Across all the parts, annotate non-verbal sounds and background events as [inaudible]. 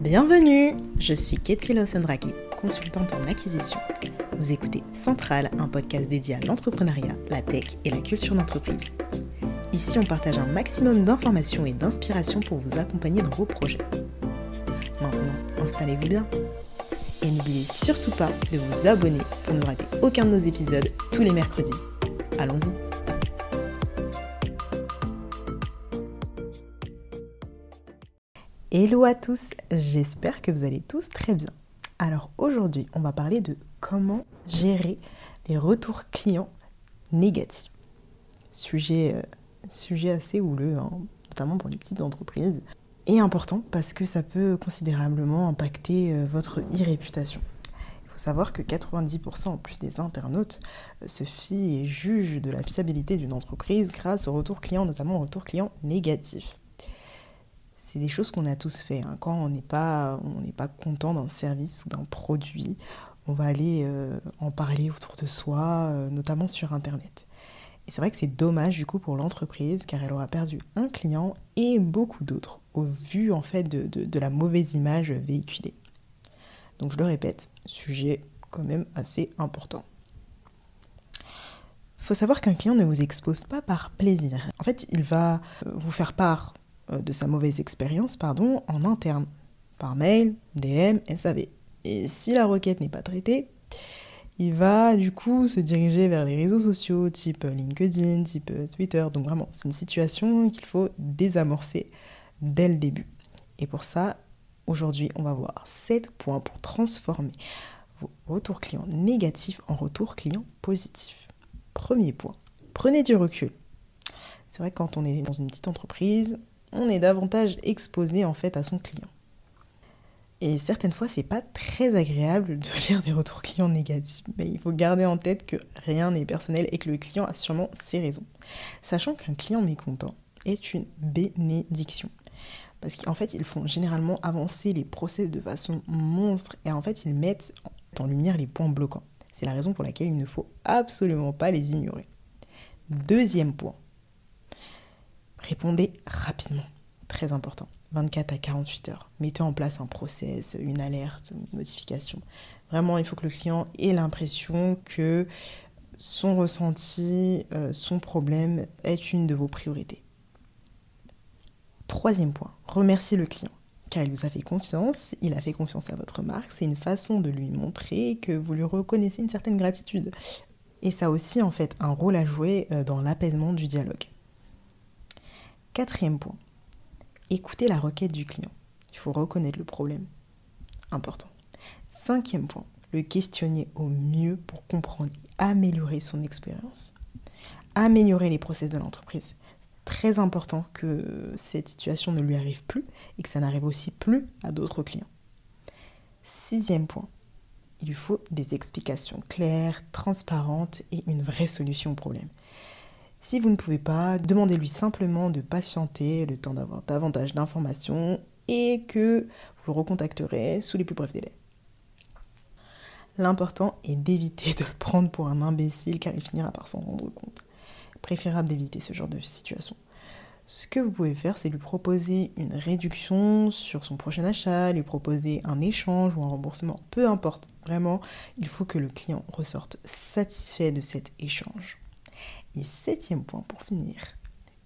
Bienvenue Je suis Ketty Lawson-Drake, consultante en acquisition. Vous écoutez Central, un podcast dédié à l'entrepreneuriat, la tech et la culture d'entreprise. Ici, on partage un maximum d'informations et d'inspiration pour vous accompagner dans vos projets. Maintenant, installez-vous bien. Et n'oubliez surtout pas de vous abonner pour ne rater aucun de nos épisodes tous les mercredis. Allons-y Hello à tous, j'espère que vous allez tous très bien. Alors aujourd'hui, on va parler de comment gérer les retours clients négatifs. Sujet, euh, assez houleux, hein, notamment pour les petites entreprises, et important parce que ça peut considérablement impacter euh, votre e-réputation. Il faut savoir que 90% en plus des internautes euh, se fient et jugent de la fiabilité d'une entreprise grâce au retour client, notamment au retour client négatif c'est des choses qu'on a tous fait. Hein. Quand on n'est pas, pas content d'un service ou d'un produit, on va aller euh, en parler autour de soi, euh, notamment sur Internet. Et c'est vrai que c'est dommage du coup pour l'entreprise car elle aura perdu un client et beaucoup d'autres au vu en fait de, de la mauvaise image véhiculée. Donc je le répète, sujet quand même assez important. Faut savoir qu'un client ne vous expose pas par plaisir. En fait, il va euh, vous faire part de sa mauvaise expérience pardon, en interne, par mail, DM, SAV. Et si la requête n'est pas traitée, il va du coup se diriger vers les réseaux sociaux type LinkedIn, type Twitter. Donc vraiment, c'est une situation qu'il faut désamorcer dès le début. Et pour ça, aujourd'hui, on va voir 7 points pour transformer vos retours clients négatifs en retours clients positifs. Premier point, prenez du recul. C'est vrai que quand on est dans une petite entreprise, on est davantage exposé en fait à son client. Et certaines fois, c'est pas très agréable de [laughs] lire des retours clients négatifs, mais il faut garder en tête que rien n'est personnel et que le client a sûrement ses raisons. Sachant qu'un client mécontent est une bénédiction. Parce qu'en fait, ils font généralement avancer les process de façon monstre et en fait, ils mettent en lumière les points bloquants. C'est la raison pour laquelle il ne faut absolument pas les ignorer. Deuxième point, Répondez rapidement, très important. 24 à 48 heures. Mettez en place un process, une alerte, une notification. Vraiment, il faut que le client ait l'impression que son ressenti, euh, son problème est une de vos priorités. Troisième point, remerciez le client. Car il vous a fait confiance, il a fait confiance à votre marque, c'est une façon de lui montrer que vous lui reconnaissez une certaine gratitude. Et ça aussi en fait un rôle à jouer euh, dans l'apaisement du dialogue. Quatrième point, écoutez la requête du client. Il faut reconnaître le problème. Important. Cinquième point, le questionner au mieux pour comprendre et améliorer son expérience. Améliorer les process de l'entreprise. Très important que cette situation ne lui arrive plus et que ça n'arrive aussi plus à d'autres clients. Sixième point, il lui faut des explications claires, transparentes et une vraie solution au problème. Si vous ne pouvez pas, demandez-lui simplement de patienter le temps d'avoir davantage d'informations et que vous le recontacterez sous les plus brefs délais. L'important est d'éviter de le prendre pour un imbécile car il finira par s'en rendre compte. Préférable d'éviter ce genre de situation. Ce que vous pouvez faire, c'est lui proposer une réduction sur son prochain achat, lui proposer un échange ou un remboursement, peu importe. Vraiment, il faut que le client ressorte satisfait de cet échange. Et septième point pour finir,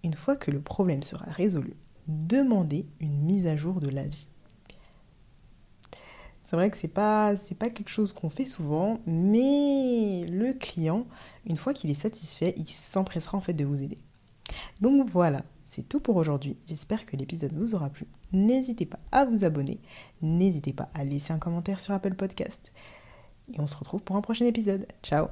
une fois que le problème sera résolu, demandez une mise à jour de l'avis. C'est vrai que c'est pas pas quelque chose qu'on fait souvent, mais le client, une fois qu'il est satisfait, il s'empressera en fait de vous aider. Donc voilà, c'est tout pour aujourd'hui. J'espère que l'épisode vous aura plu. N'hésitez pas à vous abonner, n'hésitez pas à laisser un commentaire sur Apple Podcast. Et on se retrouve pour un prochain épisode. Ciao